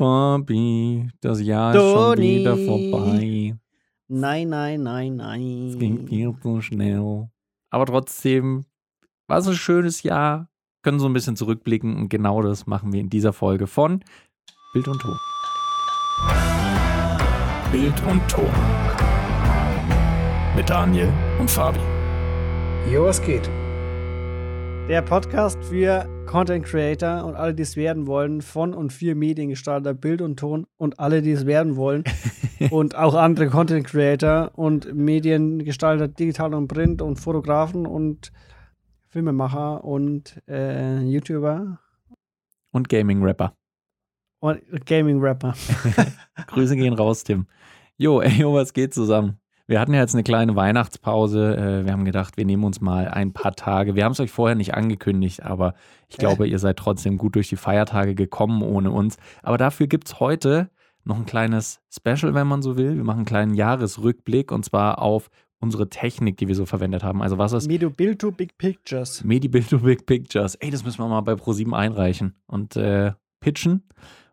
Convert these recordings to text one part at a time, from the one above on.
Fabi, das Jahr ist schon wieder vorbei. Nein, nein, nein, nein. Es ging viel zu schnell. Aber trotzdem war es ein schönes Jahr. Können so ein bisschen zurückblicken und genau das machen wir in dieser Folge von Bild und Ton. Bild und Ton. Mit Daniel und Fabi. Jo, was geht? Der Podcast für Content Creator und alle, die es werden wollen, von und für Mediengestalter, Bild und Ton und alle, die es werden wollen und auch andere Content Creator und Mediengestalter, digital und Print und Fotografen und Filmemacher und äh, YouTuber Und Gaming-Rapper. und Gaming-Rapper. Grüße gehen raus, Tim. Jo, ey, jo, was geht zusammen? Wir hatten ja jetzt eine kleine Weihnachtspause. Äh, wir haben gedacht, wir nehmen uns mal ein paar Tage. Wir haben es euch vorher nicht angekündigt, aber ich äh. glaube, ihr seid trotzdem gut durch die Feiertage gekommen ohne uns. Aber dafür gibt es heute noch ein kleines Special, wenn man so will. Wir machen einen kleinen Jahresrückblick und zwar auf unsere Technik, die wir so verwendet haben. Also was ist. Medibildo Big Pictures. Medibildo Big Pictures. Ey, das müssen wir mal bei Pro7 einreichen und äh, pitchen. Und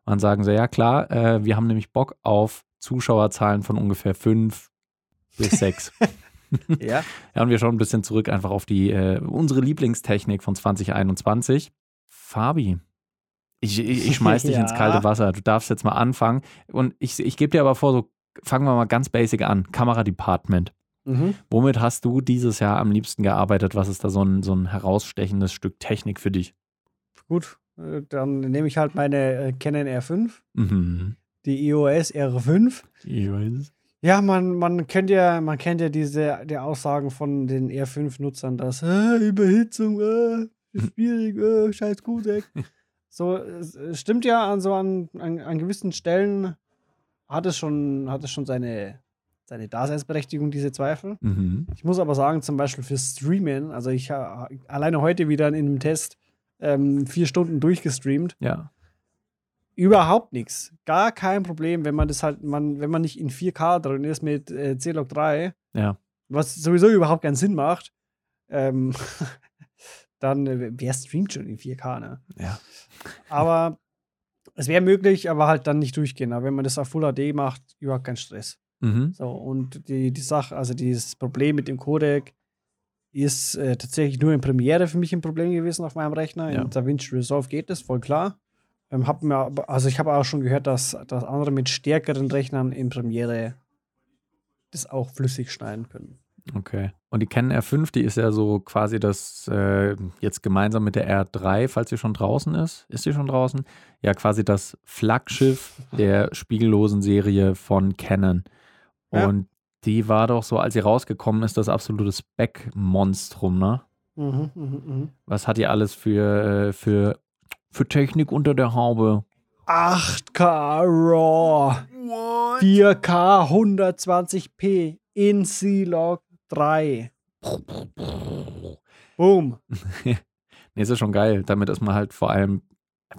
dann sagen sie, ja klar, äh, wir haben nämlich Bock auf Zuschauerzahlen von ungefähr 5, bis Sex. ja. ja. Und wir schauen ein bisschen zurück einfach auf die, äh, unsere Lieblingstechnik von 2021. Fabi, ich, ich, ich schmeiß dich ja. ins kalte Wasser. Du darfst jetzt mal anfangen. Und ich, ich gebe dir aber vor, so fangen wir mal ganz basic an. Kameradepartment. Mhm. Womit hast du dieses Jahr am liebsten gearbeitet? Was ist da so ein, so ein herausstechendes Stück Technik für dich? Gut, äh, dann nehme ich halt meine äh, Canon R5, mhm. die EOS R5. Die EOS. Ja, man, man kennt ja, man kennt ja diese die Aussagen von den R5-Nutzern, dass äh, Überhitzung, äh, ist schwierig, äh, scheiß Codec. so, stimmt ja an so an, an, an gewissen Stellen hat es schon, hat es schon seine, seine Daseinsberechtigung, diese Zweifel. Mhm. Ich muss aber sagen, zum Beispiel für Streamen, also ich habe alleine heute wieder in einem Test ähm, vier Stunden durchgestreamt. Ja. Überhaupt nichts. Gar kein Problem, wenn man das halt, man, wenn man nicht in 4K drin ist mit äh, C-Log 3, Ja. was sowieso überhaupt keinen Sinn macht, ähm, dann äh, wer streamt schon in 4K, ne? Ja. Aber es wäre möglich, aber halt dann nicht durchgehen. Aber wenn man das auf Full HD macht, überhaupt kein Stress. Mhm. So, und die, die Sache, also dieses Problem mit dem Codec ist äh, tatsächlich nur in Premiere für mich ein Problem gewesen auf meinem Rechner. Ja. In DaVinci Resolve geht das, voll klar. Ähm, hab mir, also ich habe auch schon gehört, dass, dass andere mit stärkeren Rechnern in Premiere das auch flüssig schneiden können. Okay. Und die Canon R5, die ist ja so quasi das, äh, jetzt gemeinsam mit der R3, falls sie schon draußen ist. Ist sie schon draußen? Ja, quasi das Flaggschiff der spiegellosen Serie von Canon. Ja. Und die war doch so, als sie rausgekommen ist, das absolute Spec-Monstrum, ne? Mhm, mhm, mhm. Was hat ihr alles für, äh, für, für Technik unter der Haube? 8K RAW, 4K 120p in C-Log 3. Boom. Nee, ist ja schon geil. Damit ist man halt vor allem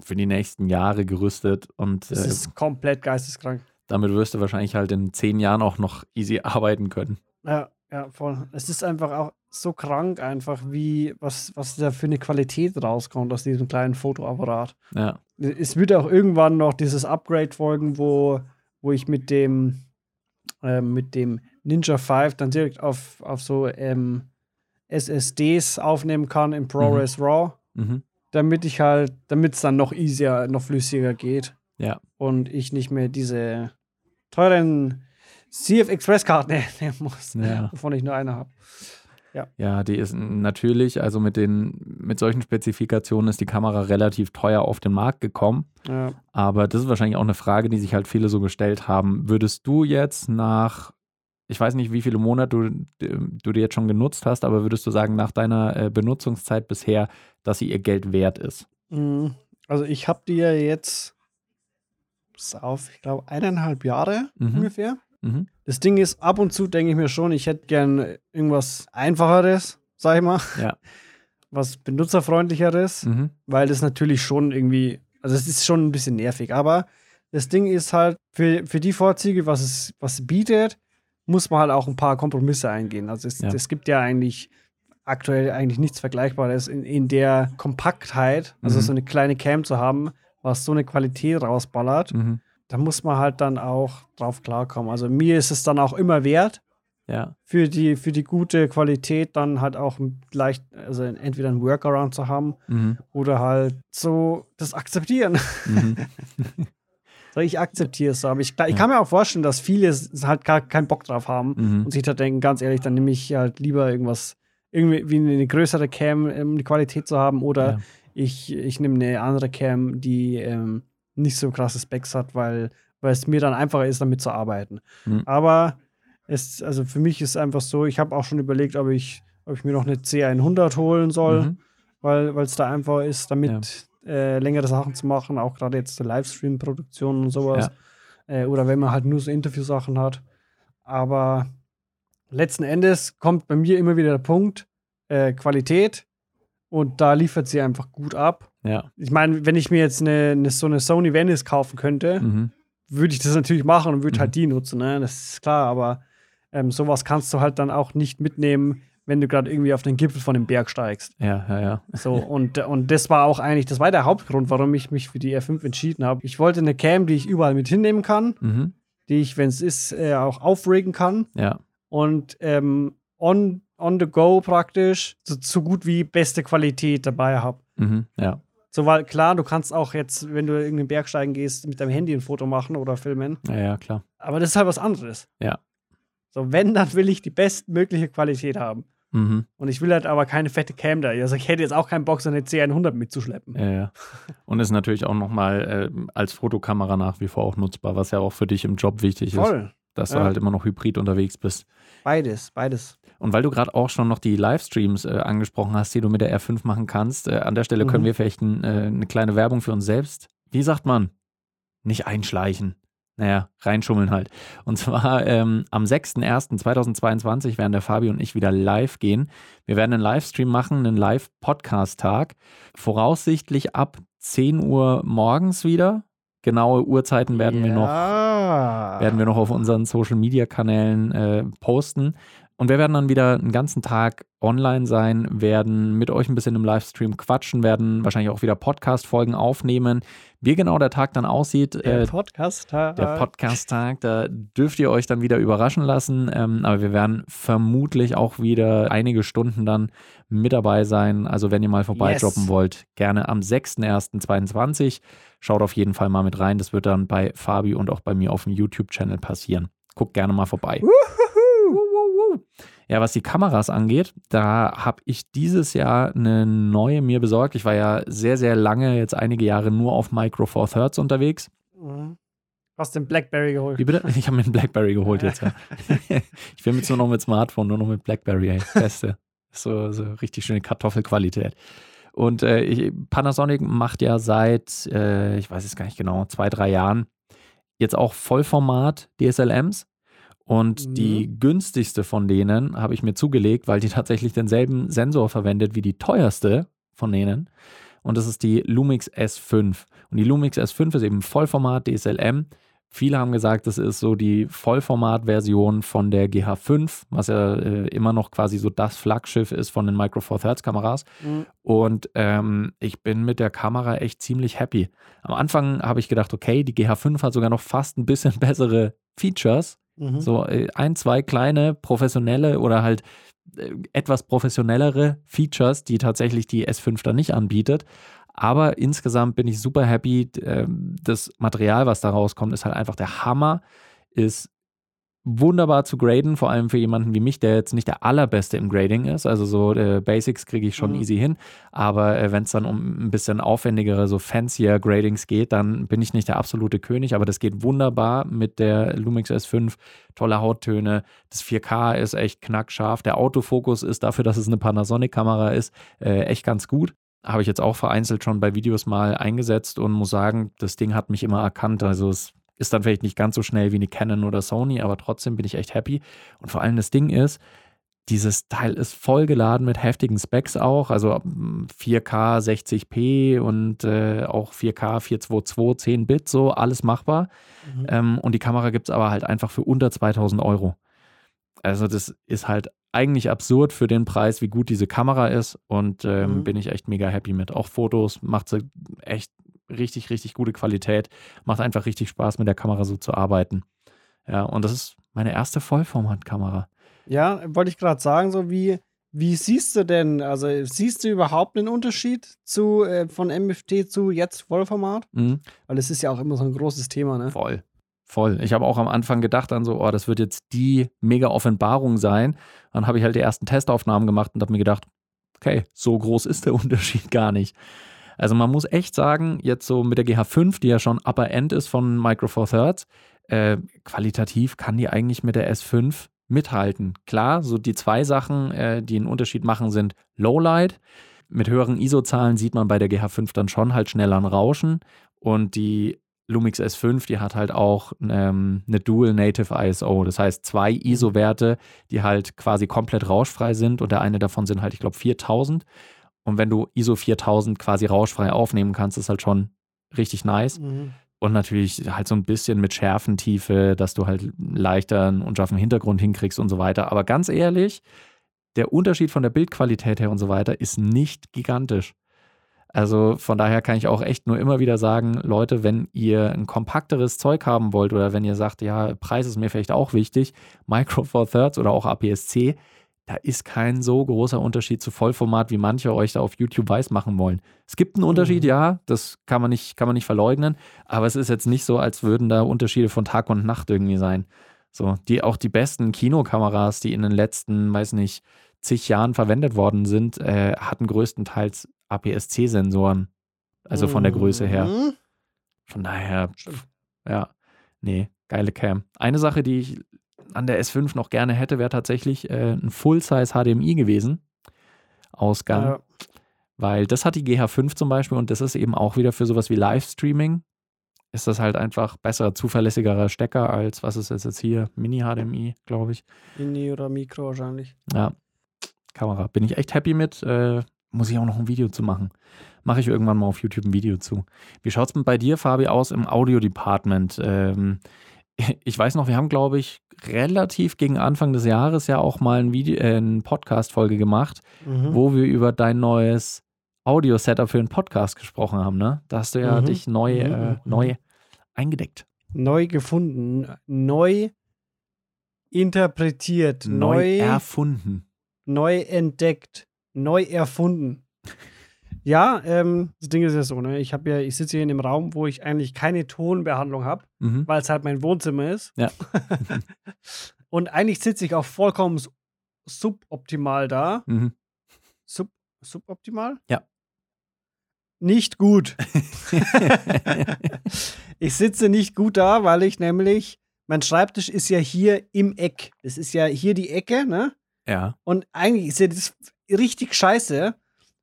für die nächsten Jahre gerüstet und Das äh, ist komplett geisteskrank. damit wirst du wahrscheinlich halt in zehn Jahren auch noch easy arbeiten können. Ja, ja, voll. Es ist einfach auch so krank, einfach wie, was, was da für eine Qualität rauskommt aus diesem kleinen Fotoapparat. Ja, Es wird auch irgendwann noch dieses Upgrade folgen, wo, wo ich mit dem, ähm, mit dem Ninja 5 dann direkt auf, auf so ähm, SSDs aufnehmen kann im ProRes RAW, mhm. damit ich halt, damit es dann noch easier, noch flüssiger geht ja, und ich nicht mehr diese teuren CF Express Karten nehmen muss, Ja. wovon ich nur eine habe. Ja, die ist natürlich, also mit den, mit solchen Spezifikationen ist die Kamera relativ teuer auf den Markt gekommen. Ja. Aber das ist wahrscheinlich auch eine Frage, die sich halt viele so gestellt haben. Würdest du jetzt nach, ich weiß nicht, wie viele Monate du, du die jetzt schon genutzt hast, aber würdest du sagen, nach deiner äh, Benutzungszeit bisher, dass sie ihr Geld wert ist? Mhm. Also ich habe die ja jetzt auf, ich glaube, eineinhalb Jahre Mhm. ungefähr. Mhm. Das Ding ist, ab und zu denke ich mir schon, ich hätte gern irgendwas Einfacheres, sag ich mal. Ja. Was benutzerfreundlicheres, Mhm. weil das natürlich schon irgendwie, also es ist schon ein bisschen nervig, aber das Ding ist halt, für, für die Vorzüge, was es, was es bietet, muss man halt auch ein paar Kompromisse eingehen. Also es, Ja. es gibt ja eigentlich aktuell eigentlich nichts Vergleichbares in, in der Kompaktheit, also Mhm. so eine kleine Cam zu haben, was so eine Qualität rausballert, Mhm. Da muss man halt dann auch drauf klarkommen. Also mir ist es dann auch immer wert, Ja. für die, für die gute Qualität dann halt auch leicht, also entweder einen Workaround zu haben Mhm. oder halt so das akzeptieren. Mhm. So, ich akzeptiere es so. Aber ich, ich kann mir auch vorstellen, dass viele halt gar keinen Bock drauf haben Mhm. und sich da denken, ganz ehrlich, dann nehme ich halt lieber irgendwas, irgendwie wie eine größere Cam, um die Qualität zu haben, oder Ja. ich, ich nehme eine andere Cam, die ähm, nicht so krasse Specs hat, weil, weil es mir dann einfacher ist, damit zu arbeiten. Mhm. Aber es, also für mich ist einfach so, ich habe auch schon überlegt, ob ich, ob ich mir noch eine C100 holen soll Mhm. weil es da einfach ist, damit äh, längere Sachen zu machen, auch gerade jetzt so Livestream-Produktion und sowas. Äh, oder wenn man halt nur so Interviewsachen hat. Aber letzten Endes kommt bei mir immer wieder der Punkt, äh, Qualität. Und da liefert sie einfach gut ab. Ja. Ich meine, wenn ich mir jetzt eine, eine, so eine Sony Venice kaufen könnte, Mhm. würde ich das natürlich machen und würde Mhm. halt die nutzen, ne? Das ist klar, aber ähm, sowas kannst du halt dann auch nicht mitnehmen, wenn du gerade irgendwie auf den Gipfel von dem Berg steigst. Ja, ja, ja. So, und, und das war auch eigentlich, das war der Hauptgrund, warum ich mich für die R5 entschieden habe. Ich wollte eine Cam, die ich überall mit hinnehmen kann, Mhm. die ich, wenn es ist, äh, auch aufregen kann Ja. und ähm, on, on the go praktisch so, so gut wie beste Qualität dabei habe. Mhm. Ja. So, weil klar, du kannst auch jetzt, wenn du irgendeinen Berg steigen gehst, mit deinem Handy ein Foto machen oder filmen, Ja, ja, klar. aber das ist halt was anderes. Ja. So, wenn, dann will ich die bestmögliche Qualität haben. Mhm. Und ich will halt aber keine fette Cam da. Also ich hätte jetzt auch keinen Bock, so eine C100 mitzuschleppen. Ja, ja. Und ist natürlich auch nochmal äh, als Fotokamera nach wie vor auch nutzbar, was ja auch für dich im Job wichtig ist, Voll. dass Ja. du halt immer noch hybrid unterwegs bist. Beides, beides. Und weil du gerade auch schon noch die Livestreams äh, angesprochen hast, die du mit der R5 machen kannst, äh, an der Stelle können Mhm. wir vielleicht ein, äh, eine kleine Werbung für uns selbst. Wie sagt man? Nicht einschleichen. Naja, reinschummeln halt. Und zwar ähm, am 6.1.2022 werden der Fabi und ich wieder live gehen. Wir werden einen Livestream machen, einen Live-Podcast-Tag. Voraussichtlich ab 10 Uhr morgens wieder. Genaue Uhrzeiten werden wir noch ja. werden wir noch auf unseren Social Media Kanälen äh, posten. Und wir werden dann wieder einen ganzen Tag online sein, werden mit euch ein bisschen im Livestream quatschen, werden wahrscheinlich auch wieder Podcast-Folgen aufnehmen. Wie genau der Tag dann aussieht, der äh, Podcast. der Podcast-Tag, da dürft ihr euch dann wieder überraschen lassen. Ähm, aber wir werden vermutlich auch wieder einige Stunden dann mit dabei sein. Also wenn ihr mal vorbeidroppen Yes. wollt, gerne am 6.1.22. Schaut auf jeden Fall mal mit rein. Das wird dann bei Fabi und auch bei mir auf dem YouTube-Channel passieren. Guckt gerne mal vorbei. Ja, was die Kameras angeht, da habe ich dieses Jahr eine neue mir besorgt. Ich war ja sehr, sehr lange, jetzt einige Jahre nur auf Micro Four Thirds unterwegs. Mhm. Hast den Blackberry geholt. Wie bitte? Ich habe mir einen Blackberry geholt jetzt. Ja. ich will jetzt nur noch mit Smartphone, nur noch mit Blackberry, ey. Beste. So, so richtig schöne Kartoffelqualität. Und äh, ich, Panasonic macht ja seit, äh, ich weiß es gar nicht genau, zwei, drei Jahren jetzt auch Vollformat DSLMs. Und Mhm. die günstigste von denen habe ich mir zugelegt, weil die tatsächlich denselben Sensor verwendet wie die teuerste von denen. Und das ist die Lumix S5. Und die Lumix S5 ist eben Vollformat DSLM. Viele haben gesagt, das ist so die Vollformat-Version von der GH5, was ja äh, immer noch quasi so das Flaggschiff ist von den Micro Four Thirds Kameras. Mhm. Und ähm, ich bin mit der Kamera echt ziemlich happy. Am Anfang habe ich gedacht, okay, die GH5 hat sogar noch fast ein bisschen bessere Features. Mhm. So äh, ein, zwei kleine professionelle oder halt äh, etwas professionellere Features, die tatsächlich die S5 dann nicht anbietet. Aber insgesamt bin ich super happy. Ähm, Das Material, was da rauskommt, ist halt einfach der Hammer. Ist wunderbar zu graden, vor allem für jemanden wie mich, der jetzt nicht der allerbeste im Grading ist. Also so äh, Basics kriege ich schon Mhm. easy hin. Aber äh, wenn es dann um ein bisschen aufwendigere, so fancier Gradings geht, dann bin ich nicht der absolute König. Aber das geht wunderbar mit der Lumix S5. Tolle Hauttöne. Das 4K ist echt knackscharf. Der Autofokus ist dafür, dass es eine Panasonic-Kamera ist, äh, echt ganz gut. Habe ich jetzt auch vereinzelt schon bei Videos mal eingesetzt und muss sagen, das Ding hat mich immer erkannt. Also es ist dann vielleicht nicht ganz so schnell wie eine Canon oder Sony, aber trotzdem bin ich echt happy. Und vor allem das Ding ist, dieses Teil ist vollgeladen mit heftigen Specs auch, also mm, 4K 60p und äh, auch 4K 422 10 Bit, so alles machbar. Mhm. Ähm, und die Kamera gibt es aber halt einfach für unter 2000 Euro. Also das ist halt eigentlich absurd für den Preis, wie gut diese Kamera ist und ähm, Mhm. bin ich echt mega happy mit. Auch Fotos macht sie echt richtig, richtig gute Qualität. Macht einfach richtig Spaß, mit der Kamera so zu arbeiten. Ja, und das ist meine erste Vollformatkamera. Ja, wollte ich gerade sagen, so wie, wie siehst du denn, also siehst du überhaupt einen Unterschied zu, äh, von MFT zu jetzt Vollformat? Mhm. Weil es ist ja auch immer so ein großes Thema, ne? Voll. Voll. Ich habe auch am Anfang gedacht dann so, oh, das wird jetzt die mega Offenbarung sein. Dann habe ich halt die ersten Testaufnahmen gemacht und habe mir gedacht, okay, so groß ist der Unterschied gar nicht. Also man muss echt sagen, jetzt so mit der GH5, die ja schon Upper End ist von Micro Four Thirds, äh, qualitativ kann die eigentlich mit der S5 mithalten. Klar, so die zwei Sachen, äh, die einen Unterschied machen, sind Lowlight. Mit höheren ISO-Zahlen sieht man bei der GH5 dann schon halt schneller ein Rauschen. Und die Lumix S5, die hat halt auch ähm, eine Dual Native ISO. Das heißt, zwei ISO-Werte, die halt quasi komplett rauschfrei sind. Und der eine davon sind halt, ich glaube, 4000. Und wenn du ISO 4000 quasi rauschfrei aufnehmen kannst, ist halt schon richtig nice. Mhm. Und natürlich halt so ein bisschen mit Schärfentiefe, dass du halt leichter einen unscharfen Hintergrund hinkriegst und so weiter. Aber ganz ehrlich, der Unterschied von der Bildqualität her und so weiter ist nicht gigantisch. Also von daher kann ich auch echt nur immer wieder sagen, Leute, wenn ihr ein kompakteres Zeug haben wollt oder wenn ihr sagt, ja, Preis ist mir vielleicht auch wichtig, Micro Four Thirds oder auch APS-C, da ist kein so großer Unterschied zu Vollformat, wie manche euch da auf YouTube weiß machen wollen. Es gibt einen Unterschied, Mhm. ja, das kann man, nicht, kann man nicht verleugnen, aber es ist jetzt nicht so, als würden da Unterschiede von Tag und Nacht irgendwie sein. So, die auch die besten Kinokameras, die in den letzten, weiß nicht, zig Jahren verwendet worden sind, äh, hatten größtenteils APS-C-Sensoren. Also von der Größe her. Mhm. Von daher, pf, ja, nee, geile Cam. Eine Sache, die ich an der S5 noch gerne hätte, wäre tatsächlich äh, ein Full-Size HDMI gewesen. Ausgang. Ja. Weil das hat die GH5 zum Beispiel und das ist eben auch wieder für sowas wie Livestreaming. Ist das halt einfach besser, zuverlässigerer Stecker als, was ist das jetzt hier? Mini-HDMI, glaube ich. Mini oder Mikro wahrscheinlich. Ja, Kamera. Bin ich echt happy mit. Äh, muss ich auch noch ein Video zu machen. Mache ich irgendwann mal auf YouTube ein Video zu. Wie schaut es bei dir, Fabi, aus im Audio-Department? Ähm, ich weiß noch, wir haben, glaube ich, relativ gegen Anfang des Jahres ja auch mal ein Video, äh, eine Podcast-Folge gemacht, Mhm. wo wir über dein neues Audio-Setup für einen Podcast gesprochen haben, ne? Da hast du ja Mhm. dich neu, Mhm, äh, mhm. neu eingedeckt. Neu gefunden, neu interpretiert, neu, erfunden. neu entdeckt, neu erfunden. Ja, ähm, das Ding ist ja so, ne? Ich habe ja, ich sitze hier in einem Raum, wo ich eigentlich keine Tonbehandlung habe, Mhm. weil es halt mein Wohnzimmer ist. Ja. Und eigentlich sitze ich auch vollkommen suboptimal da. Mhm. Sub, suboptimal? Ja. Nicht gut. ich sitze nicht gut da, weil ich nämlich, mein Schreibtisch ist ja hier im Eck. Das ist ja hier die Ecke, ne? ja. Und eigentlich ist ja das richtig scheiße,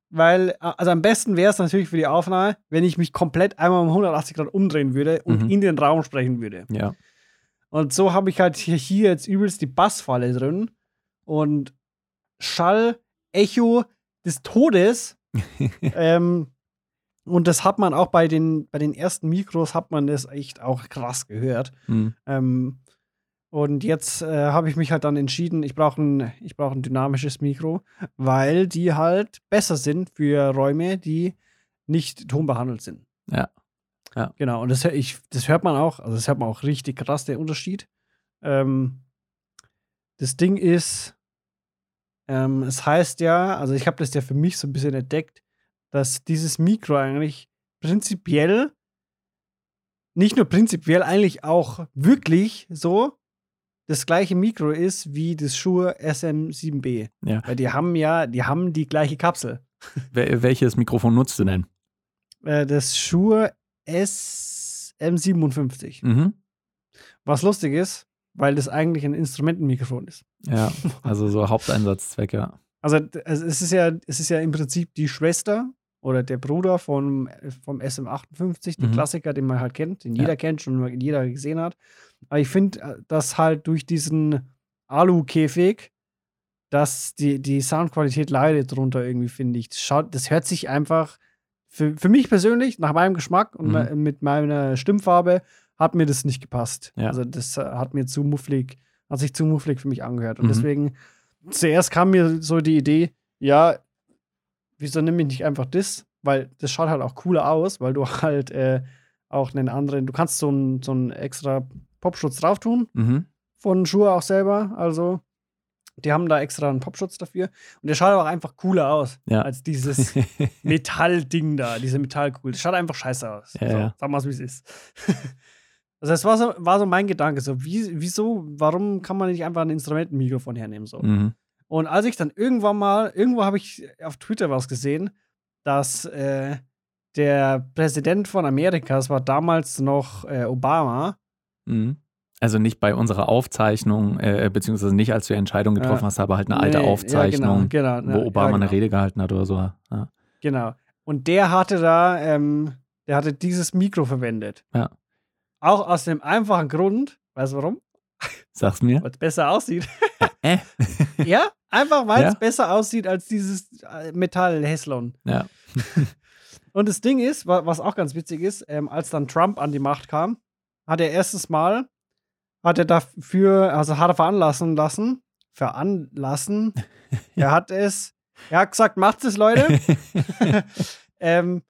weil, also am besten wäre es natürlich für die Aufnahme, wenn ich mich komplett einmal um 180 Grad umdrehen würde und Mhm. in den Raum sprechen würde. Ja. Und so habe ich halt hier, jetzt übelst die Bassfalle drin und Schall, Echo des Todes. ähm, und das hat man auch bei den, bei den ersten Mikros, hat man das echt auch krass gehört. Mhm. Ähm, und jetzt äh, habe ich mich halt dann entschieden, ich brauche ein, ich brauch ein dynamisches Mikro, weil die halt besser sind für Räume, die nicht tonbehandelt sind. Ja. Ja. Genau, und das, ich, das hört man auch, also das hört man auch richtig krass, der Unterschied. Ähm, das Ding ist, ähm, es heißt ja, also ich habe das ja für mich so ein bisschen entdeckt, dass dieses Mikro eigentlich prinzipiell, nicht nur prinzipiell, eigentlich auch wirklich so das gleiche Mikro ist wie das Shure SM7B. Ja. Weil die haben ja, die haben die gleiche Kapsel. Wel welches Mikrofon nutzt du denn? Äh, das Shure SM57. Mhm. Was lustig ist, weil das eigentlich ein Instrumentenmikrofon ist. Ja, also so Haupteinsatzzweck, ja. Also, also es, ist ja, es ist ja im Prinzip die Schwester oder der Bruder vom, vom SM58, der Mhm. Klassiker, den man halt kennt, den Ja. jeder kennt schon jeder gesehen hat. Aber ich finde, äh, dass halt durch diesen Alu-Käfig, dass die, die Soundqualität leidet drunter irgendwie, finde ich. Das, schaut, das hört sich einfach, für, für mich persönlich, nach meinem Geschmack und Mhm. mit meiner Stimmfarbe, hat mir das nicht gepasst. Ja. Also das äh, hat mir zu mufflig, hat sich zu mufflig für mich angehört. Und Mhm. deswegen, zuerst kam mir so die Idee, ja, wieso nehme ich nicht einfach das, weil das schaut halt auch cooler aus, weil du halt äh, auch einen anderen, du kannst so einen so einen extra Popschutz drauf tun. Mhm. Von Schuhe auch selber. Also, die haben da extra einen Popschutz dafür. Und der schaut aber auch einfach cooler aus Ja. als dieses Metallding da, diese Metallkugel. Das schaut einfach scheiße aus. Ja, so, ja. Sag mal, wie es ist. also, das war so, war so mein Gedanke. So, wie, wieso, warum kann man nicht einfach ein Instrumentenmikrofon hernehmen? So. Mhm. Und als ich dann irgendwann mal, irgendwo habe ich auf Twitter was gesehen, dass äh, der Präsident von Amerika, das war damals noch äh, Obama, Mhm. Also nicht bei unserer Aufzeichnung, äh, beziehungsweise nicht als du die Entscheidung getroffen Ja. hast, aber halt eine alte Nee, ja, Aufzeichnung, genau, genau, wo ja, Obama ja, eine genau. Rede gehalten hat oder so. Ja. Genau. Und der hatte da, ähm, der hatte dieses Mikro verwendet. Ja. Auch aus dem einfachen Grund, weißt du warum? Sag's mir. Weil es besser aussieht. Äh? ja, einfach weil es Ja. besser aussieht als dieses äh, Metall-Heslon. Ja. Und das Ding ist, wa- was auch ganz witzig ist, ähm, als dann Trump an die Macht kam, hat er erstes Mal, hat er dafür, also hat er veranlassen lassen, veranlassen, er hat es, er hat gesagt, macht es, Leute. ähm,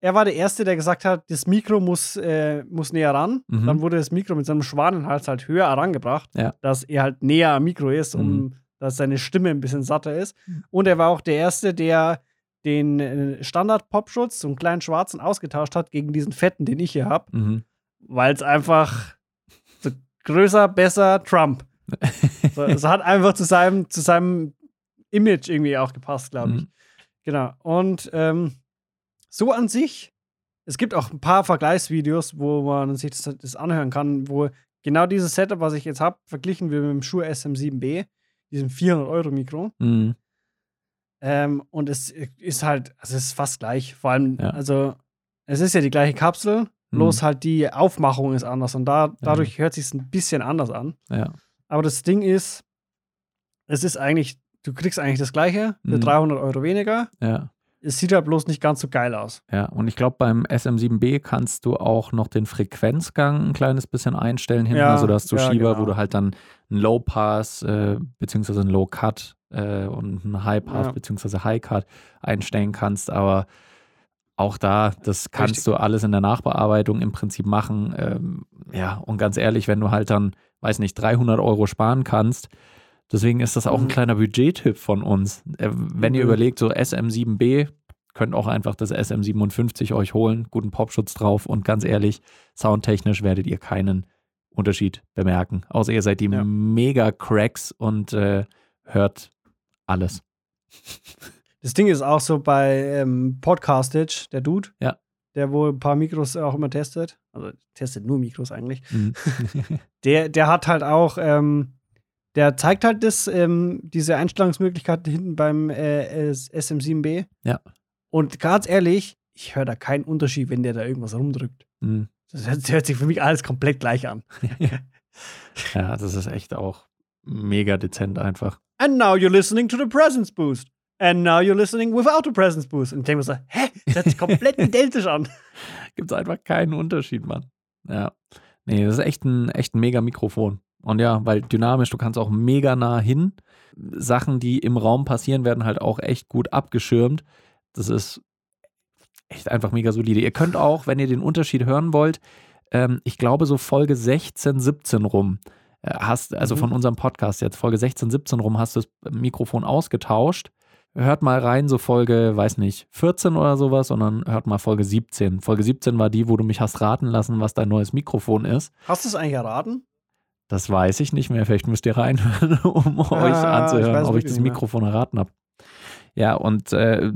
er war der Erste, der gesagt hat, das Mikro muss, äh, muss näher ran. Mhm. Dann wurde das Mikro mit seinem Schwanenhals halt höher herangebracht, Ja. dass er halt näher am Mikro ist, um Mhm. dass seine Stimme ein bisschen satter ist. Und er war auch der Erste, der den äh, Standard-Popschutz, so einen kleinen schwarzen, ausgetauscht hat gegen diesen fetten, den ich hier habe, Mhm. Weil es einfach so größer, besser, Trump. So, es hat einfach zu seinem, zu seinem Image irgendwie auch gepasst, glaube ich. Mhm. Genau. Und ähm, so an sich, es gibt auch ein paar Vergleichsvideos, wo man sich das, das anhören kann, wo genau dieses Setup, was ich jetzt habe, verglichen wird mit dem Shure SM7B, diesem 400-Euro-Mikro. Mhm. Ähm, und es ist halt, also es ist fast gleich. Vor allem, Ja. also es ist ja die gleiche Kapsel, bloß halt die Aufmachung ist anders und da, dadurch hört sich ein bisschen anders an. Ja. Aber das Ding ist, es ist eigentlich, du kriegst eigentlich das Gleiche für Mhm. 300 Euro weniger. Ja. Es sieht halt bloß nicht ganz so geil aus. Ja, und ich glaube, beim SM7B kannst du auch noch den Frequenzgang ein kleines bisschen einstellen hinten. Ja, also da hast du ja, Schieber, genau. wo du halt dann einen Low-Pass äh, beziehungsweise einen Low-Cut äh, und einen High-Pass Ja. beziehungsweise High-Cut einstellen kannst. Aber auch da, das kannst Richtig. du alles in der Nachbearbeitung im Prinzip machen. Ähm, ja, und ganz ehrlich, wenn du halt dann, weiß nicht, 300 Euro sparen kannst, deswegen ist das auch ein Mhm. kleiner Budgettipp von uns. Äh, wenn ihr Mhm. überlegt, so SM7B, könnt auch einfach das SM57 euch holen, guten Popschutz drauf und ganz ehrlich, soundtechnisch werdet ihr keinen Unterschied bemerken. Außer ihr seid die Ja. Mega-Cracks und äh, hört alles. Das Ding ist auch so bei ähm, Podcastage, der Dude, Ja. der wohl ein paar Mikros auch immer testet. Also testet nur Mikros eigentlich. Mhm. Der, der hat halt auch, ähm, der zeigt halt das, ähm, diese Einstellungsmöglichkeit hinten beim äh, S- SM7B. Ja. Und ganz ehrlich, ich höre da keinen Unterschied, wenn der da irgendwas rumdrückt. Mhm. Das hört, hört sich für mich alles komplett gleich an. ja, das ist echt auch mega dezent einfach. And now you're listening to the Presence Boost. And now you're listening without the Presence Boost. Und ich denke mir so, hä? Das hört sich komplett identisch an. Gibt es einfach keinen Unterschied, Mann. Ja. Nee, das ist echt ein, echt ein mega Mikrofon. Und ja, weil dynamisch, du kannst auch mega nah hin. Sachen, die im Raum passieren, werden halt auch echt gut abgeschirmt. Das ist echt einfach mega solide. Ihr könnt auch, wenn ihr den Unterschied hören wollt, ähm, ich glaube so Folge 16, 17 rum, äh, hast, also Mhm. von unserem Podcast jetzt, Folge 16, 17 rum, hast du das Mikrofon ausgetauscht. Hört mal rein, so Folge, weiß nicht, 14 oder sowas, sondern hört mal Folge 17. Folge 17 war die, wo du mich hast raten lassen, was dein neues Mikrofon ist. Hast du es eigentlich erraten? Das weiß ich nicht mehr. Vielleicht müsst ihr reinhören, um euch Ah, ich anzuhören, weiß ob ich das. Mikrofon erraten habe. Ja, und äh,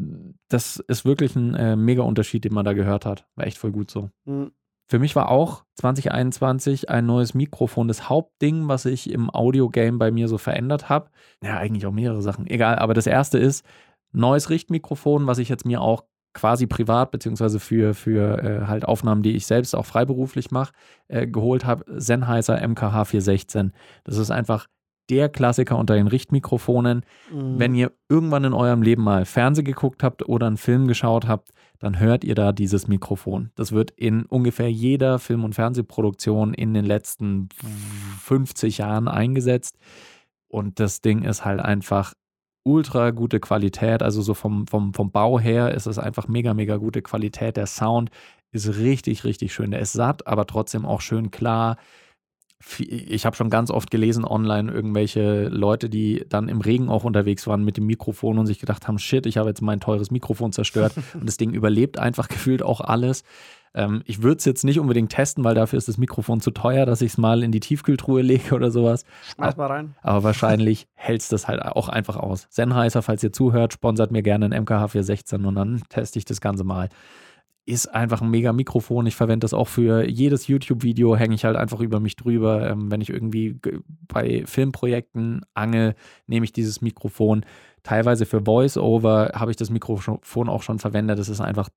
das ist wirklich ein äh, mega Unterschied, den man da gehört hat. War echt voll gut so. Hm. Für mich war auch 2021 ein neues Mikrofon das Hauptding, was ich im Audio-Game bei mir so verändert habe. Ja, eigentlich auch mehrere Sachen. Egal, aber das erste ist neues Richtmikrofon, was ich jetzt mir auch quasi privat beziehungsweise für, für äh, halt Aufnahmen, die ich selbst auch freiberuflich mache, äh, geholt habe. Sennheiser MKH 416. Das ist einfach der Klassiker unter den Richtmikrofonen. Hm. Wenn ihr irgendwann in eurem Leben mal Fernsehen geguckt habt oder einen Film geschaut habt, dann hört ihr da dieses Mikrofon. Das wird in ungefähr jeder Film- und Fernsehproduktion in den letzten 50 Jahren eingesetzt. Und das Ding ist halt einfach ultra gute Qualität. Also so vom, vom, vom Bau her ist es einfach mega, mega gute Qualität. Der Sound ist richtig, richtig schön. Der ist satt, aber trotzdem auch schön klar. Ich habe schon ganz oft gelesen online irgendwelche Leute, die dann im Regen auch unterwegs waren mit dem Mikrofon und sich gedacht haben, shit, ich habe jetzt mein teures Mikrofon zerstört und das Ding überlebt einfach gefühlt auch alles. Ähm, ich würde es jetzt nicht unbedingt testen, weil dafür ist das Mikrofon zu teuer, dass ich es mal in die Tiefkühltruhe lege oder sowas. Schmeiß mal rein. Aber wahrscheinlich hält es das halt auch einfach aus. Sennheiser, falls ihr zuhört, sponsert mir gerne ein MKH 416 und dann teste ich das Ganze mal ist einfach ein mega Mikrofon. Ich verwende das auch für jedes YouTube-Video, hänge ich halt einfach über mich drüber. Ähm, wenn ich irgendwie bei Filmprojekten angel, nehme ich dieses Mikrofon. Teilweise für Voice-Over habe ich das Mikrofon auch schon verwendet. Das ist einfach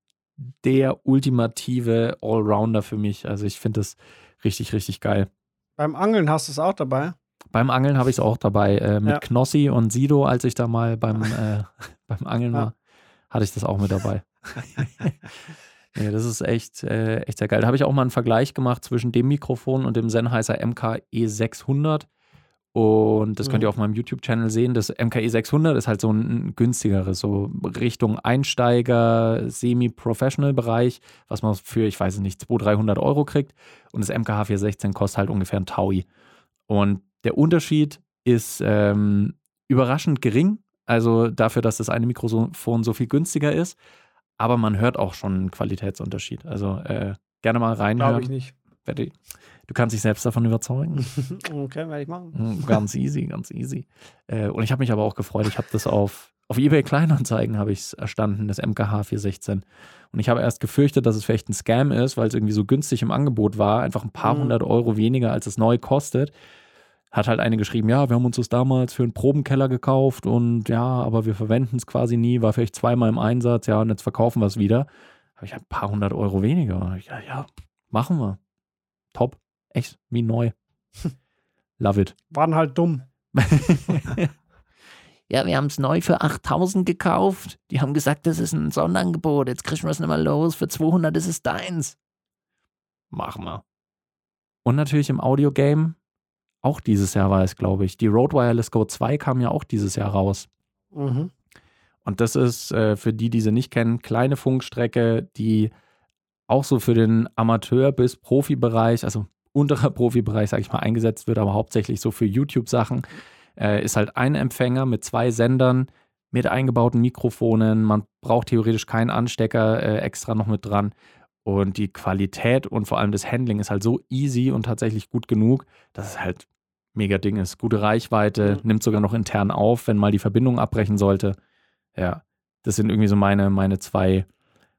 der ultimative Allrounder für mich. Also ich finde das richtig, richtig geil. Beim Angeln hast du es auch dabei? Beim Angeln habe ich es auch dabei. Äh, mit ja. Knossi und Sido, als ich da mal beim, äh, beim Angeln ja. war, hatte ich das auch mit dabei. Ja, das ist echt, äh, echt sehr geil. Da habe ich auch mal einen Vergleich gemacht zwischen dem Mikrofon und dem Sennheiser MKE 600. Und das könnt ihr mhm. auf meinem YouTube-Channel sehen. Das MKE 600 ist halt so ein günstigeres, so Richtung Einsteiger, Semi-Professional-Bereich, was man für, ich weiß nicht, 200, 300 Euro kriegt. Und das MKH 416 kostet halt ungefähr ein Taui. Und der Unterschied ist ähm, überraschend gering. Also dafür, dass das eine Mikrofon so viel günstiger ist aber man hört auch schon einen Qualitätsunterschied. Also äh, gerne mal reinhören. Glaube ich nicht. Du kannst dich selbst davon überzeugen. okay, werde ich machen. Hm, ganz easy, ganz easy. Äh, und ich habe mich aber auch gefreut. Ich habe das auf, auf eBay Kleinanzeigen habe ich es erstanden, das MKH 416. Und ich habe erst gefürchtet, dass es vielleicht ein Scam ist, weil es irgendwie so günstig im Angebot war. Einfach ein paar mhm. hundert Euro weniger, als es neu kostet hat halt eine geschrieben, ja, wir haben uns das damals für einen Probenkeller gekauft und ja, aber wir verwenden es quasi nie, war vielleicht zweimal im Einsatz, ja, und jetzt verkaufen wir es wieder. Habe ich ein paar hundert Euro weniger. Ja, ja, machen wir. Top. Echt, wie neu. Love it. Waren halt dumm. ja, wir haben es neu für 8000 gekauft. Die haben gesagt, das ist ein Sonderangebot. Jetzt kriegen wir es nicht mal los. Für 200 ist es deins. Machen wir. Und natürlich im Audiogame auch dieses Jahr war es, glaube ich. Die Road Wireless Go 2 kam ja auch dieses Jahr raus. Mhm. Und das ist äh, für die, die sie nicht kennen, kleine Funkstrecke, die auch so für den Amateur- bis Profibereich, also unterer Profibereich, sage ich mal, eingesetzt wird, aber hauptsächlich so für YouTube-Sachen. Äh, ist halt ein Empfänger mit zwei Sendern, mit eingebauten Mikrofonen. Man braucht theoretisch keinen Anstecker äh, extra noch mit dran. Und die Qualität und vor allem das Handling ist halt so easy und tatsächlich gut genug, dass es halt mega Ding ist. Gute Reichweite, mhm. nimmt sogar noch intern auf, wenn mal die Verbindung abbrechen sollte. Ja, das sind irgendwie so meine, meine zwei,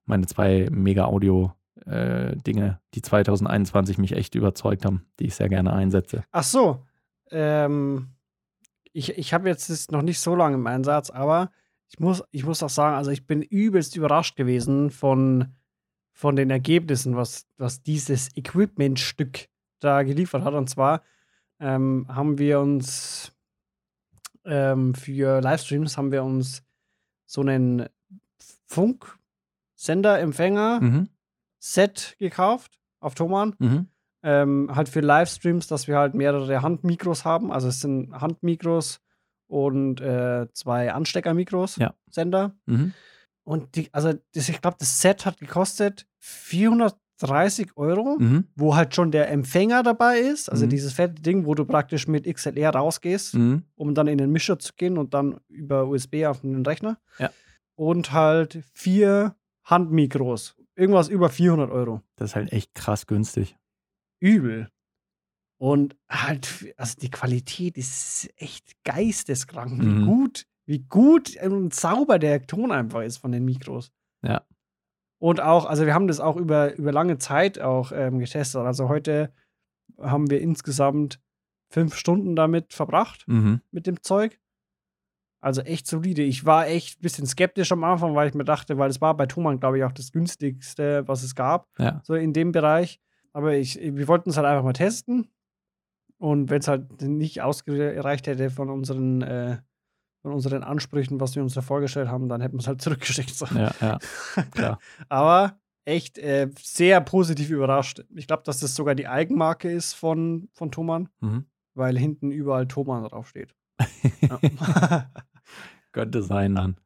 meine zwei Mega-Audio- äh, Dinge, die 2021 mich echt überzeugt haben, die ich sehr gerne einsetze. Ach so, ähm, ich, ich habe jetzt das noch nicht so lange im Einsatz, aber ich muss, ich muss auch sagen, also ich bin übelst überrascht gewesen von, von den Ergebnissen, was, was dieses Equipment-Stück da geliefert hat. Und zwar ähm, haben wir uns ähm, für Livestreams haben wir uns so einen Funksender-Empfänger mhm. Gekauft auf Thomann. Mhm. Ähm, halt für Livestreams, dass wir halt mehrere Handmikros haben. Also es sind Handmikros und äh, zwei Ansteckermikros, ja. Sender. Mhm. Und die, also das, ich glaube, das Set hat gekostet 430 Euro, mhm. wo halt schon der Empfänger dabei ist. Also mhm. dieses fette Ding, wo du praktisch mit XLR rausgehst, mhm. um dann in den Mischer zu gehen und dann über USB auf den Rechner. Ja. Und halt vier Handmikros. Irgendwas über 400 Euro. Das ist halt echt krass günstig. Übel. Und halt, also die Qualität ist echt geisteskrank. Wie mhm. gut wie gut und sauber der Ton einfach ist von den Mikros. Ja. Und auch, also wir haben das auch über, über lange Zeit auch ähm, getestet. Also heute haben wir insgesamt fünf Stunden damit verbracht, mhm. mit dem Zeug. Also echt solide. Ich war echt ein bisschen skeptisch am Anfang, weil ich mir dachte, weil es war bei Thomann, glaube ich, auch das günstigste, was es gab, ja. so in dem Bereich. Aber ich, wir wollten es halt einfach mal testen. Und wenn es halt nicht ausgereicht hätte von unseren äh, von unseren Ansprüchen, was wir uns da vorgestellt haben, dann hätten wir es halt zurückgeschickt. So. Ja, ja, klar. Aber echt äh, sehr positiv überrascht. Ich glaube, dass das sogar die Eigenmarke ist von, von Thomann, mhm. weil hinten überall Thomann draufsteht. Könnte sein dann.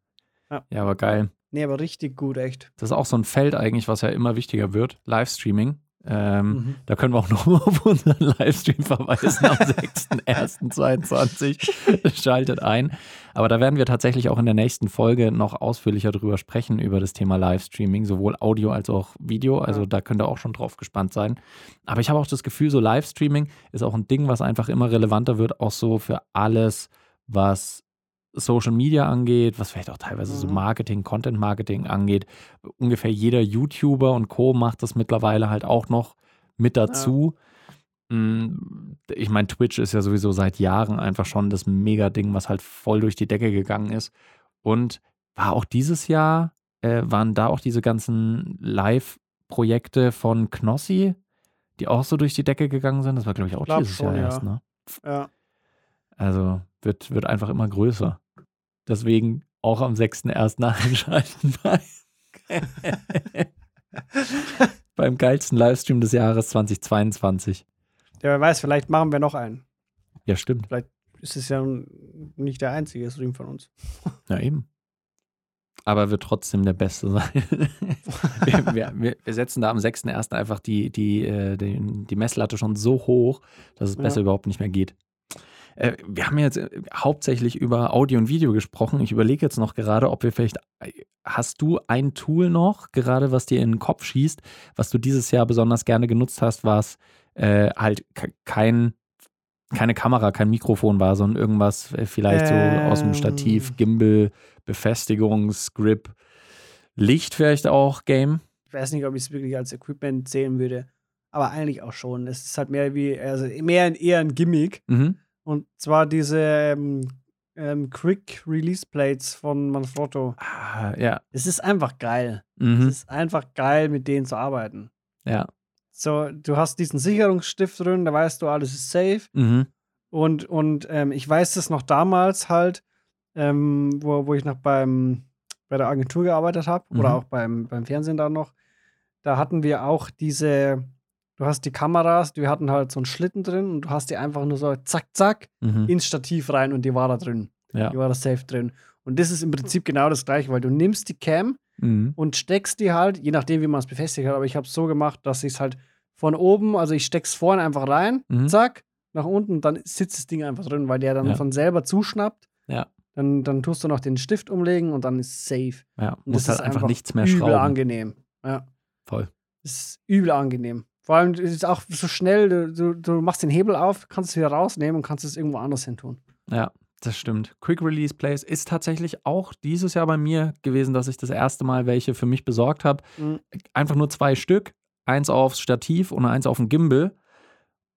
Ja. ja, aber geil. Nee, aber richtig gut, echt. Das ist auch so ein Feld eigentlich, was ja immer wichtiger wird. Livestreaming. Ähm, Mhm. Da können wir auch noch mal auf unseren Livestream verweisen am 6.1.22. Schaltet ein. Aber da werden wir tatsächlich auch in der nächsten Folge noch ausführlicher drüber sprechen, über das Thema Livestreaming, sowohl Audio als auch Video. Also Ja. da könnt ihr auch schon drauf gespannt sein. Aber ich habe auch das Gefühl, so Livestreaming ist auch ein Ding, was einfach immer relevanter wird, auch so für alles, was Social Media angeht, was vielleicht auch teilweise so Mhm. Marketing, Content Marketing angeht. Ungefähr jeder YouTuber und Co. macht das mittlerweile halt auch noch mit dazu. Mm, Ich meine, Twitch ist ja sowieso seit Jahren einfach schon das Mega-Ding, was halt voll durch die Decke gegangen ist. Und war auch dieses Jahr, äh, waren da auch diese ganzen Live-Projekte von Knossi, die auch so durch die Decke gegangen sind? Das war, glaube ich, auch Glaub dieses schon, Jahr ja. erst, ne? Ja. Also wird, wird einfach immer größer. Deswegen auch am 6.1. einschalten bei beim geilsten Livestream des Jahres 2022. Ja, wer weiß, vielleicht machen wir noch einen. Ja, stimmt. Es ist ja nicht der einzige Stream von uns. Ja, eben. Aber wird trotzdem der Beste sein. wir, wir, wir- wir setzen da am 6.1. einfach die, die, äh, die, die Messlatte schon so hoch, dass es Ja. besser überhaupt nicht mehr geht. Äh, wir haben jetzt äh, hauptsächlich über Audio und Video gesprochen. Ich überlege jetzt noch gerade, ob wir vielleicht. Hast du ein Tool noch, gerade was dir in den Kopf schießt, was du dieses Jahr besonders gerne genutzt hast, was äh, halt ke- kein, keine Kamera, kein Mikrofon war, sondern irgendwas äh, vielleicht so aus dem Stativ, Ähm. Gimbal, Befestigungsgrip, Licht vielleicht auch, Game? Ich weiß nicht, ob ich es wirklich als Equipment zählen würde. Aber eigentlich auch schon. Es ist halt mehr wie, also mehr eher ein Gimmick. Mhm. Und zwar diese ähm, ähm, Quick Release Plates von Manfrotto. Ah, ja. Es ist einfach geil. Es Mhm. ist einfach geil, mit denen zu arbeiten. Ja. So, du hast diesen Sicherungsstift drin, da weißt du, alles ist safe. Mhm. Und, und ähm, ich weiß das noch damals halt, ähm, wo, wo ich noch beim, bei der Agentur gearbeitet habe oder Mhm. auch beim, beim Fernsehen dann noch. Da hatten wir auch diese, du hast die Kameras, wir hatten halt so einen Schlitten drin und du hast die einfach nur so zack, zack Mhm. ins Stativ rein und die war da drin. Ja. Die war da safe drin. Und das ist im Prinzip genau das gleiche, weil du nimmst die Cam Mhm. und steckst die halt, je nachdem, wie man es befestigt hat, aber ich habe es so gemacht, dass ich es halt von oben, also ich steck's vorne einfach rein, Mhm. zack, nach unten, dann sitzt das Ding einfach drin, weil der dann Ja. von selber zuschnappt. Ja. Dann, dann tust du noch den Stift umlegen und dann ist safe. Ja. Und Muss das halt ist einfach nichts mehr übel schrauben. angenehm. Ja. Voll. Ist übel angenehm. Vor allem es ist auch so schnell, du, du, machst den Hebel auf, kannst es wieder rausnehmen und kannst es irgendwo anders hin tun. Ja, das stimmt. Quick Release Plays ist tatsächlich auch dieses Jahr bei mir gewesen, dass ich das erste Mal welche für mich besorgt habe. Mhm. Einfach nur zwei Stück, eins aufs Stativ und eins auf den Gimbal.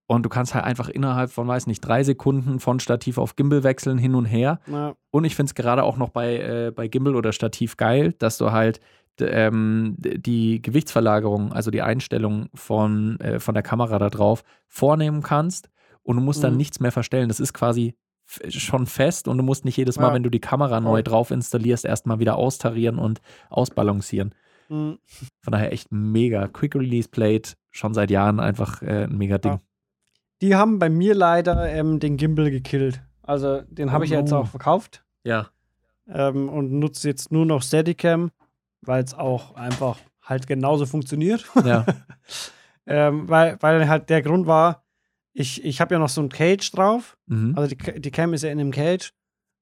Und du kannst halt einfach innerhalb von, weiß nicht, drei Sekunden von Stativ auf Gimbal wechseln, hin und her. Ja. Und ich finde es gerade auch noch bei, äh, bei Gimbal oder Stativ geil, dass du halt ähm, die Gewichtsverlagerung, also die Einstellung von, äh, von der Kamera da drauf, vornehmen kannst und du musst dann Mhm. nichts mehr verstellen. Das ist quasi schon fest und du musst nicht jedes Mal, Ja. wenn du die Kamera neu drauf installierst, erstmal wieder austarieren und ausbalancieren. Mhm. Von daher echt mega. Quick Release Plate, schon seit Jahren einfach äh, ein mega Ding. Ja. Die haben bei mir leider ähm, den Gimbal gekillt. Also den habe Oh ich jetzt no. auch verkauft. Ja. ähm, und nutze jetzt nur noch Steadicam, weil es auch einfach halt genauso funktioniert. Ja. ähm, weil, weil halt der Grund war, ich, ich habe ja noch so ein Cage drauf. Mhm. Also die, die Cam ist ja in einem Cage,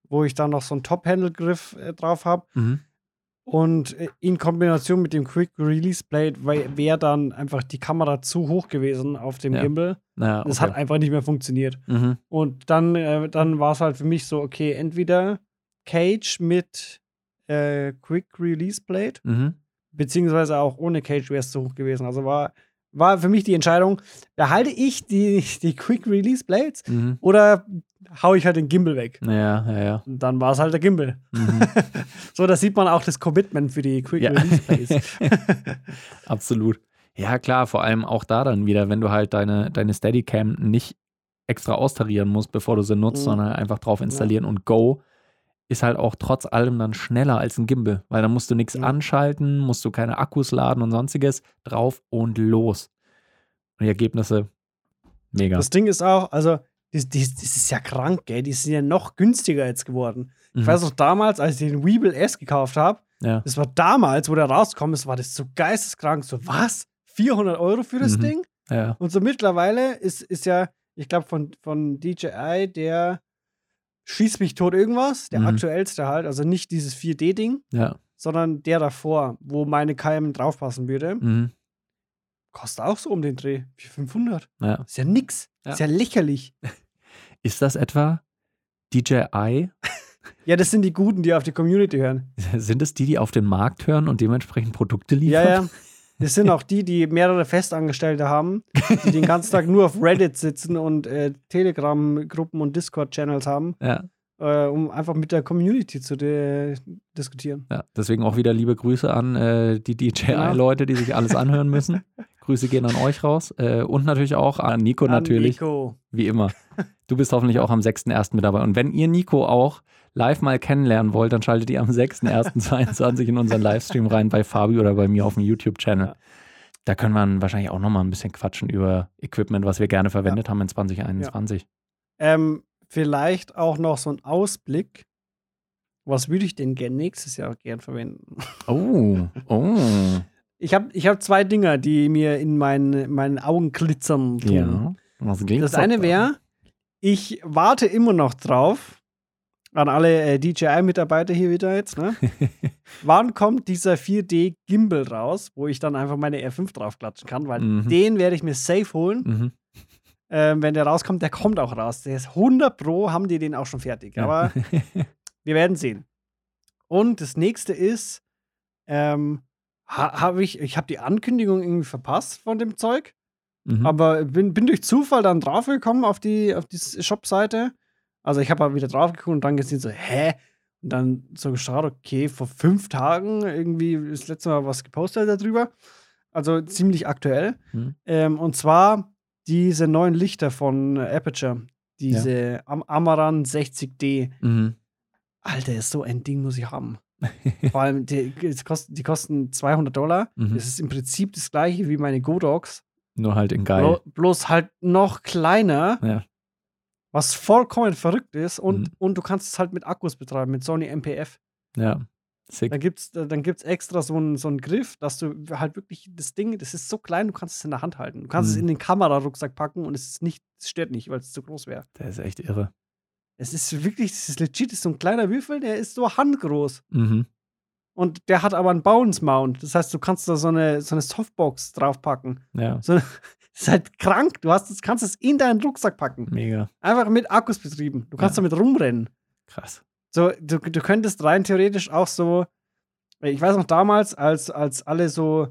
wo ich dann noch so einen Top-Handle-Griff äh, drauf habe. Mhm. Und äh, in Kombination mit dem Quick Release Blade wäre dann einfach die Kamera zu hoch gewesen auf dem Ja. Gimbal. Das okay. hat einfach nicht mehr funktioniert. mhm. Und dann, äh, dann war es halt für mich so, okay, entweder Cage mit äh, Quick Release Blade, Mhm. beziehungsweise auch ohne Cage wäre es zu hoch gewesen. Also war, war für mich die Entscheidung, behalte ich die, die Quick Release Blades Mhm. oder hau ich halt den Gimbal weg. Ja, ja, ja. Und dann war es halt der Gimbal. Mhm. So, da sieht man auch das Commitment für die Quick Ja. Release Blades. Absolut. Ja, klar, vor allem auch da dann wieder, wenn du halt deine, deine Steadicam nicht extra austarieren musst, bevor du sie nutzt, Mhm. sondern einfach drauf installieren und go, ist halt auch trotz allem dann schneller als ein Gimbal, weil dann musst du nichts Ja. anschalten, musst du keine Akkus laden und sonstiges, drauf und los. Und die Ergebnisse, mega. Das Ding ist auch, also, das, das, das ist ja krank, gell? Die sind ja noch günstiger jetzt geworden. Ich weiß noch damals, als ich den Weeble S gekauft habe, Ja. das war damals, wo der rauskommt, das war das so geisteskrank. So, was? 400 Euro für das Mhm. Ding? Ja. Und so mittlerweile ist, ist ja, ich glaube, von, von DJI der Schieß mich tot irgendwas, der Mhm. aktuellste halt, also nicht dieses 4D-Ding, Ja. sondern der davor, wo meine KM draufpassen würde. Mhm. Kostet auch so um den Dreh. 400, 500. ja. Ist ja nix. Ja. Ist ja lächerlich. Ist das etwa DJI? Ja, das sind die Guten, die auf die Community hören. Sind es die, die auf den Markt hören und dementsprechend Produkte liefern? Ja, ja. Das sind auch die, die mehrere Festangestellte haben, die den ganzen Tag nur auf Reddit sitzen und äh, Telegram-Gruppen und Discord-Channels haben, Ja, äh, um einfach mit der Community zu de diskutieren. ja. Deswegen auch wieder liebe Grüße an äh, die. DJI-Leute, die sich alles anhören müssen. Grüße gehen an euch raus. Äh, und natürlich auch an Nico An natürlich, Nico. wie immer. Du bist hoffentlich auch am 6.1. mit dabei. Und wenn ihr Nico auch live mal kennenlernen wollt, dann schaltet ihr am 6.1.22 in unseren Livestream rein bei Fabi oder bei mir auf dem YouTube-Channel. Ja. Da können wir wahrscheinlich auch nochmal ein bisschen quatschen über Equipment, was wir gerne verwendet haben in 2021. Ähm, vielleicht auch noch so ein Ausblick. Was würde ich denn gern nächstes Jahr gern verwenden? Oh, oh. Ich habe ich hab zwei Dinger, die mir in meinen, meinen Augen glitzern. tun. Ja. Was Das eine wäre, ich warte immer noch drauf, an alle äh, DJI-Mitarbeiter hier wieder jetzt, ne? Wann kommt dieser 4D Gimbal raus, wo ich dann einfach meine R5 draufklatschen kann? Weil Mhm. den werde ich mir safe holen. Mhm. Ähm, wenn der rauskommt, der kommt auch raus. Der ist 100 Pro, haben die den auch schon fertig. Ja. Aber wir werden sehen. Und das nächste ist, ähm, ha, habe ich, ich habe die Ankündigung irgendwie verpasst von dem Zeug. Mhm. Aber bin, bin durch Zufall dann draufgekommen auf die, auf die Shop-Seite. Also ich habe halt wieder drauf geguckt und dann gesehen so, hä? Und dann so geschaut, okay, vor fünf Tagen irgendwie ist das letzte Mal was gepostet darüber. Also ziemlich aktuell. Mhm. Ähm, und zwar diese neuen Lichter von Aperture. Diese Am Amaran 60D. Mhm. Alter, ist so ein Ding muss ich haben. Vor allem, die, die, kosten, die kosten 200 Dollar. Mhm. Das ist im Prinzip das gleiche wie meine Godox. Nur halt in geil. Blo bloß halt noch kleiner, Ja. Was vollkommen verrückt ist. Und, Mhm. und du kannst es halt mit Akkus betreiben, mit Sony MPF. Ja. Sick. Dann gibt es dann gibt's extra so einen so einen Griff, dass du halt wirklich das Ding, das ist so klein, du kannst es in der Hand halten. Du kannst es Mhm. in den Kamerarucksack packen und es ist nicht, es stört nicht, weil es zu groß wäre. Der ist echt irre. Es ist wirklich, es ist legit, es ist so ein kleiner Würfel, der ist so handgroß. Mhm. Und der hat aber einen Bounce-Mount. Das heißt, du kannst da so eine, so eine Softbox draufpacken. Ja. So, ist halt krank. Du hast, das, kannst es in deinen Rucksack packen. Mega. Einfach mit Akkus betrieben. Du kannst Ja. damit rumrennen. Krass. So, du, du könntest rein theoretisch auch so, ich weiß noch damals, als, als alle so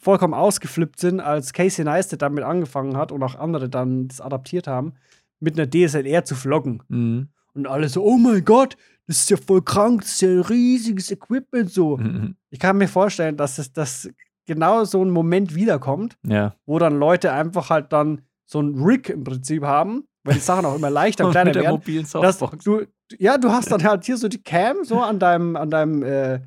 vollkommen ausgeflippt sind, als Casey Neistat damit angefangen hat und auch andere dann das adaptiert haben, mit einer DSLR zu vloggen. Mhm. Und alle so, oh mein Gott, das ist ja voll krank, das ist ja ein riesiges Equipment so. Mhm. Ich kann mir vorstellen, dass es dass genau so ein Moment wiederkommt, Ja. wo dann Leute einfach halt dann so ein Rig im Prinzip haben, weil die Sachen auch immer leichter und kleiner mit der werden. mobilen Dass du, ja, du hast dann halt hier so die Cam so an deinem, an deinem äh,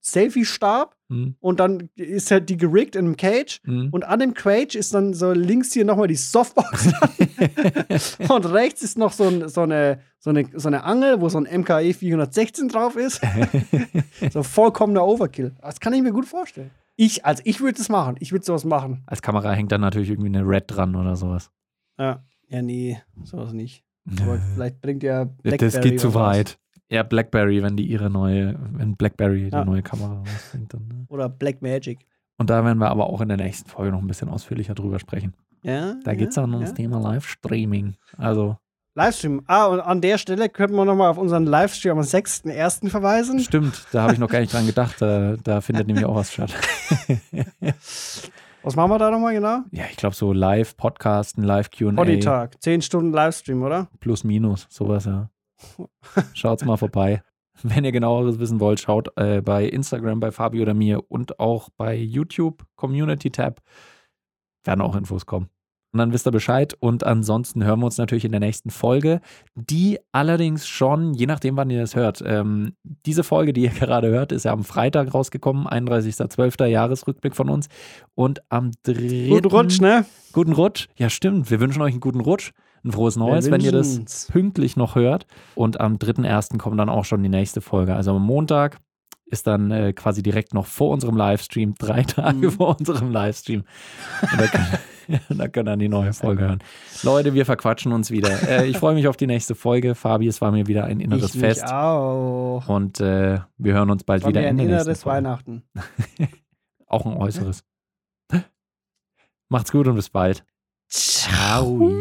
Selfie-Stab Mhm. und dann ist halt die geriggt in einem Cage Mhm. und an dem Cage ist dann so links hier nochmal die Softbox und rechts ist noch so, ein, so, eine, so, eine, so eine Angel, wo so ein MKE 416 drauf ist. so vollkommener Overkill. Das kann ich mir gut vorstellen. Ich, also ich würde es machen. Ich würde sowas machen. Als Kamera hängt dann natürlich irgendwie eine Red dran oder sowas. Ja. Ja, nee, sowas nicht. Aber vielleicht bringt ja das geht zu weit. Ja, Blackberry, wenn die ihre neue, wenn Blackberry Ja. die neue Kamera rausbringt, dann. Ne? Oder Black Magic. Und da werden wir aber auch in der nächsten Folge noch ein bisschen ausführlicher drüber sprechen. Ja. Da geht es ja, dann ums ja. Thema Livestreaming. Also, Livestream. Ah, und an der Stelle könnten wir nochmal auf unseren Livestream am 6.1. verweisen. stimmt, da habe ich noch gar nicht dran gedacht. Da, da findet nämlich auch was statt. Was machen wir da nochmal genau? ja, ich glaube, so Live-Podcasten, Live-QA. Poddy-Tag. 10 Stunden Livestream, oder? Plus, minus, sowas, ja. Schaut's mal vorbei. Wenn ihr genaueres wissen wollt, schaut äh, bei Instagram bei Fabio oder mir und auch bei YouTube Community Tab. Werden auch Infos kommen. Und dann wisst ihr Bescheid. Und ansonsten hören wir uns natürlich in der nächsten Folge, die allerdings schon, je nachdem, wann ihr das hört, ähm, diese Folge, die ihr gerade hört, ist ja am Freitag rausgekommen, 31.12. Jahresrückblick von uns. Und am 3. Guten Rutsch, ne? Guten Rutsch. Ja, stimmt. Wir wünschen euch einen guten Rutsch. ein frohes Neues, wenn ihr das pünktlich noch hört. Und am 3.1. kommt dann auch schon die nächste Folge. Also am Montag ist dann äh, quasi direkt noch vor unserem Livestream, drei Tage mhm. vor unserem Livestream. Und da, kann, da können dann die neue Folge hören. Leute, wir verquatschen uns wieder. Äh, ich freue mich auf die nächste Folge. Fabi, es war mir wieder ein inneres ich Fest. auch. Und äh, wir hören uns bald war wieder. Mir ein inneres Weihnachten. auch ein äußeres. Macht's gut und bis bald. Ciao.